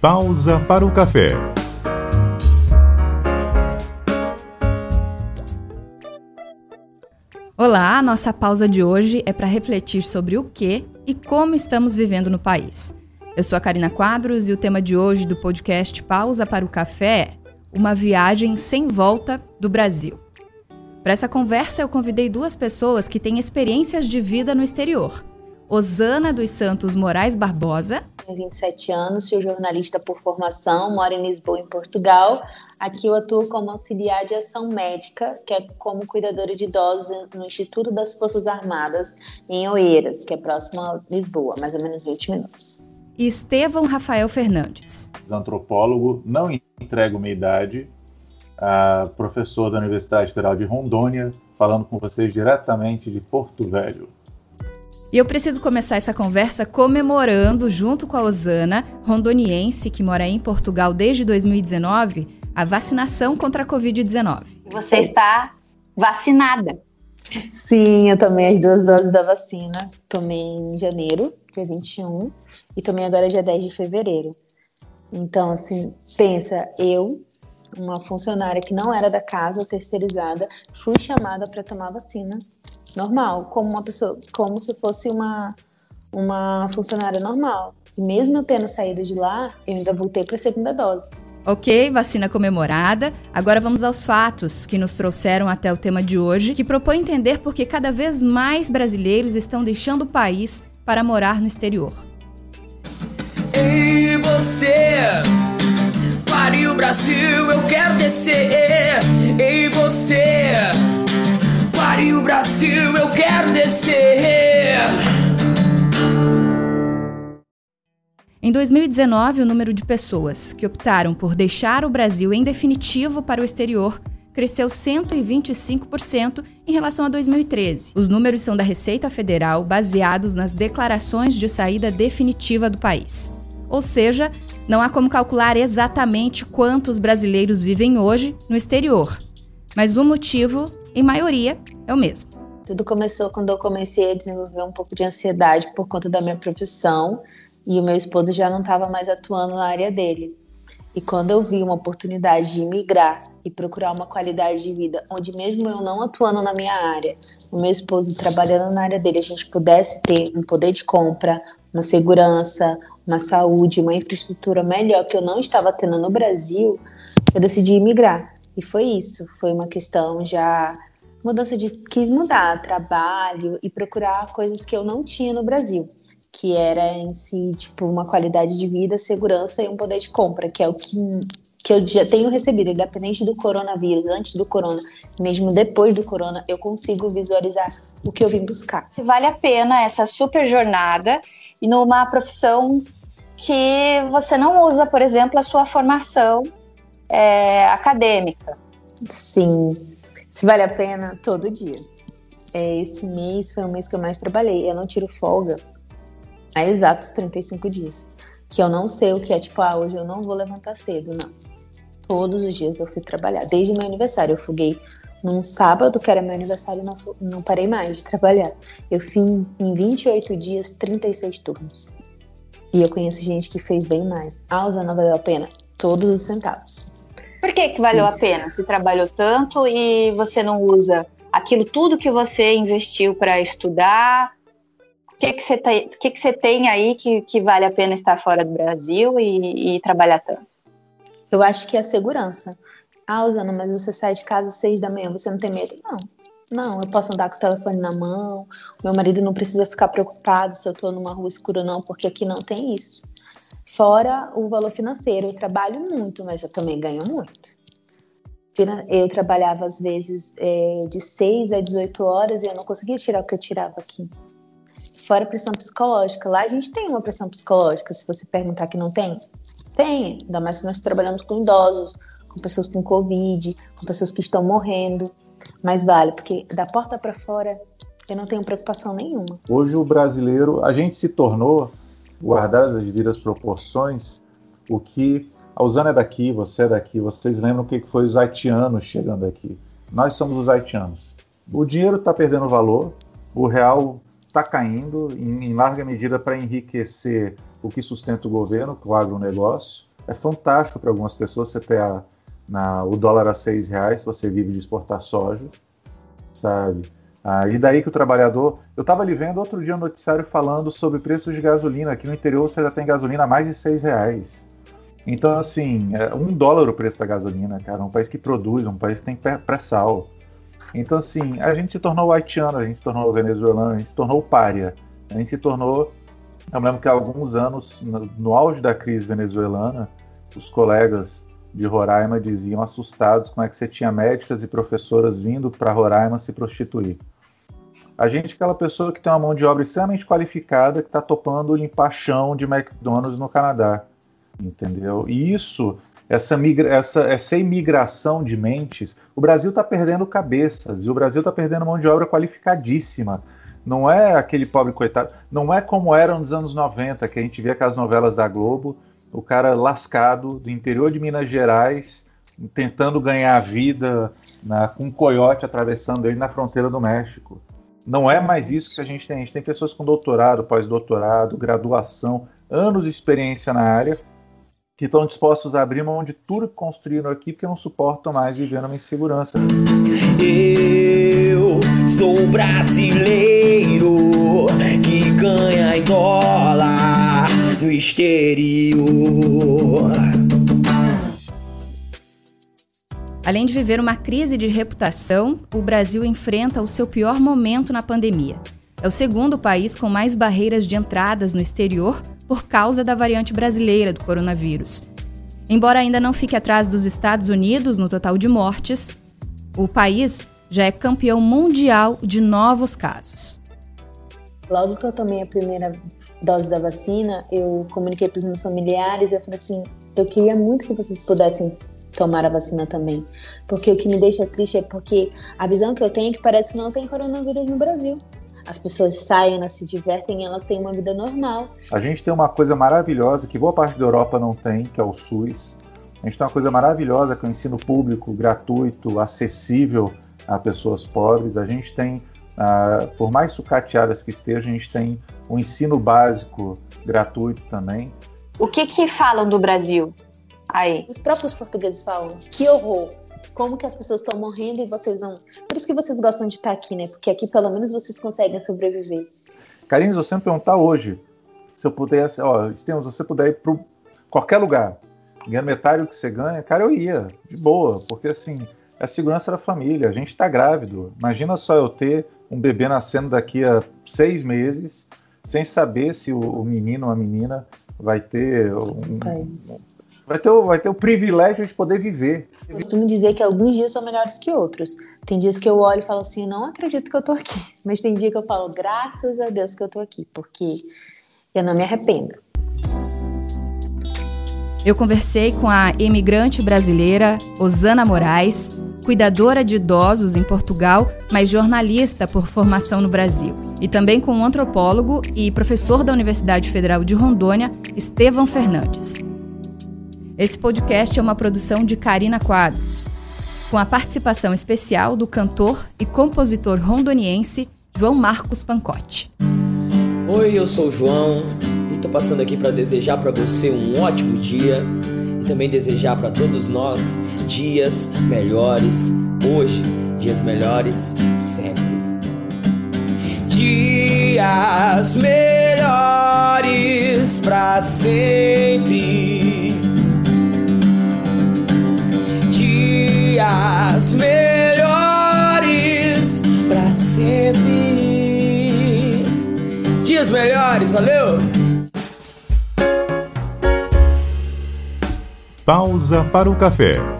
Pausa para o café. Olá, nossa pausa de hoje é para refletir sobre o que e como estamos vivendo no país. Eu sou a Karina Quadros e o tema de hoje do podcast Pausa para o Café é uma viagem sem volta do Brasil. Para essa conversa, eu convidei duas pessoas que têm experiências de vida no exterior. Osana dos Santos Moraes Barbosa. Tenho 27 anos, sou jornalista por formação, moro em Lisboa, em Portugal. Aqui eu atuo como auxiliar de ação médica, que é como cuidadora de idosos no Instituto das Forças Armadas, em Oeiras, que é próximo a Lisboa, mais ou menos 20 minutos. Estevão Rafael Fernandes. Antropólogo, não entrego minha idade, professor da Universidade Federal de Rondônia, falando com vocês diretamente de Porto Velho. E eu preciso começar essa conversa comemorando, junto com a Osana, rondoniense que mora em Portugal desde 2019, a vacinação contra a Covid-19. Você está vacinada? Sim, eu tomei as duas doses da vacina. Tomei em janeiro, dia 21, e tomei agora dia 10 de fevereiro. Então, assim, pensa, eu, uma funcionária que não era da casa, terceirizada, fui chamada para tomar vacina normal, como uma pessoa, como se fosse uma, uma funcionária normal. E mesmo eu tendo saído de lá, eu ainda voltei para a segunda dose. Ok, vacina comemorada. Agora vamos aos fatos que nos trouxeram até o tema de hoje, que propõe entender por que cada vez mais brasileiros estão deixando o país para morar no exterior. Ei, você, pare o Brasil, eu quero descer. Ei, você Pare o Brasil, eu quero descer. Em 2019, o número de pessoas que optaram por deixar o Brasil em definitivo para o exterior cresceu 125% em relação a 2013. Os números são da Receita Federal, baseados nas declarações de saída definitiva do país. Ou seja, não há como calcular exatamente quantos brasileiros vivem hoje no exterior. Mas o motivo em maioria, é o mesmo. Tudo começou quando eu comecei a desenvolver um pouco de ansiedade por conta da minha profissão e o meu esposo já não estava mais atuando na área dele. E quando eu vi uma oportunidade de migrar e procurar uma qualidade de vida onde mesmo eu não atuando na minha área, o meu esposo trabalhando na área dele, a gente pudesse ter um poder de compra, uma segurança, uma saúde, uma infraestrutura melhor que eu não estava tendo no Brasil, eu decidi imigrar. E foi isso, foi uma questão já mudança de quis mudar trabalho e procurar coisas que eu não tinha no Brasil, que era em si tipo uma qualidade de vida, segurança e um poder de compra, que é o que que eu já tenho recebido, independente do coronavírus, antes do corona, mesmo depois do corona, eu consigo visualizar o que eu vim buscar. Se vale a pena essa super jornada e numa profissão que você não usa, por exemplo, a sua formação é, acadêmica. Sim, se vale a pena, todo dia. É, esse mês foi o mês que eu mais trabalhei. Eu não tiro folga há exatos 35 dias. Que eu não sei o que é, tipo, ah, hoje eu não vou levantar cedo, não. Todos os dias eu fui trabalhar. Desde meu aniversário, eu fuguei num sábado, que era meu aniversário, não, não parei mais de trabalhar. Eu fiz em 28 dias 36 turnos. E eu conheço gente que fez bem mais. Ah, não valeu a pena? Todos os centavos. Por que, que valeu Isso. a pena? Se trabalhou tanto e você não usa aquilo tudo que você investiu para estudar? O que, que, você tem, que, que você tem aí que, que vale a pena estar fora do Brasil e, e trabalhar tanto? Eu acho que é a segurança. Ah, Usana, mas você sai de casa às seis da manhã, você não tem medo? Não. Não, eu posso andar com o telefone na mão, meu marido não precisa ficar preocupado se eu estou numa rua escura, não, porque aqui não tem isso. Fora o valor financeiro, eu trabalho muito, mas eu também ganho muito. Eu trabalhava às vezes é, de 6 a 18 horas e eu não conseguia tirar o que eu tirava aqui. Fora a pressão psicológica. Lá a gente tem uma pressão psicológica, se você perguntar que não tem. Tem, ainda mais que nós trabalhamos com idosos, com pessoas com Covid, com pessoas que estão morrendo. Mas vale, porque da porta para fora eu não tenho preocupação nenhuma. Hoje o brasileiro, a gente se tornou guardadas as devidas proporções, o que a Usana é daqui, você é daqui, vocês lembram o que foi os haitianos chegando aqui? Nós somos os haitianos. O dinheiro está perdendo valor, o real está caindo em, em, larga medida para enriquecer o que sustenta o governo, o agronegócio. É fantástico para algumas pessoas você ter a, na, o dólar a seis reais, você vive de exportar soja, sabe? Ah, e daí que o trabalhador. Eu estava ali vendo outro dia um noticiário falando sobre preços de gasolina. Aqui no interior você já tem gasolina a mais de seis reais. Então, assim, é um dólar o preço da gasolina, cara. Um país que produz, um país que tem pré-sal. Então, assim, a gente se tornou haitiano, a gente se tornou venezuelano, a gente se tornou párea. A gente se tornou. Eu lembro que há alguns anos, no, no auge da crise venezuelana, os colegas de Roraima diziam assustados como é que você tinha médicas e professoras vindo para Roraima se prostituir. A gente é aquela pessoa que tem uma mão de obra extremamente qualificada que está topando limpar chão de McDonald's no Canadá, entendeu? E isso, essa, migra essa, essa imigração de mentes, o Brasil está perdendo cabeças e o Brasil está perdendo mão de obra qualificadíssima. Não é aquele pobre coitado, não é como era nos anos 90, que a gente via aquelas novelas da Globo, o cara lascado do interior de Minas Gerais, tentando ganhar a vida na, com um coiote atravessando ele na fronteira do México. Não é mais isso que a gente tem. A gente tem pessoas com doutorado, pós-doutorado, graduação, anos de experiência na área, que estão dispostos a abrir mão de tudo que construíram aqui, porque não suportam mais viver numa insegurança. Eu sou brasileiro que ganha em dólar no exterior. Além de viver uma crise de reputação, o Brasil enfrenta o seu pior momento na pandemia. É o segundo país com mais barreiras de entradas no exterior por causa da variante brasileira do coronavírus. Embora ainda não fique atrás dos Estados Unidos no total de mortes, o país já é campeão mundial de novos casos. Logo que eu tomei a primeira dose da vacina, eu comuniquei para os meus familiares, eu falei assim, eu queria muito que vocês pudessem tomar a vacina também, porque o que me deixa triste é porque a visão que eu tenho é que parece que não tem coronavírus no Brasil. As pessoas saem, elas se divertem, elas têm uma vida normal. A gente tem uma coisa maravilhosa que boa parte da Europa não tem, que é o SUS. A gente tem uma coisa maravilhosa que é o ensino público, gratuito, acessível a pessoas pobres. A gente tem Uh, por mais sucateadas que estejam, a gente tem um ensino básico gratuito também. O que que falam do Brasil aí? Os próprios portugueses falam, que horror, como que as pessoas estão morrendo e vocês não... Por isso que vocês gostam de estar aqui, né? Porque aqui pelo menos vocês conseguem sobreviver. Carlinhos, eu sempre perguntar hoje, se eu pudesse, ó, se você puder ir para qualquer lugar, ganhar metade do que você ganha, cara, eu ia, de boa, porque assim, é a segurança da família, a gente está grávido. Imagina só eu ter um bebê nascendo daqui a seis meses, sem saber se o, o menino ou a menina vai ter um, vai ter, vai ter o privilégio de poder viver. Eu costumo dizer que alguns dias são melhores que outros. Tem dias que eu olho e falo assim, não acredito que eu tô aqui. Mas tem dia que eu falo, graças a Deus que eu tô aqui, porque eu não me arrependo. Eu conversei com a imigrante brasileira Osana Moraes, cuidadora de idosos em Portugal, mas jornalista por formação no Brasil. E também com o antropólogo e professor da Universidade Federal de Rondônia, Estevão Fernandes. Esse podcast é uma produção de Karina Quadros, com a participação especial do cantor e compositor rondoniense João Marcos Pancotti. Oi, eu sou o João estou passando aqui para desejar para você um ótimo dia e também desejar para todos nós dias melhores hoje, dias melhores sempre. Dias melhores para sempre. Dias melhores para sempre. Dias melhores, valeu! Pausa para o café.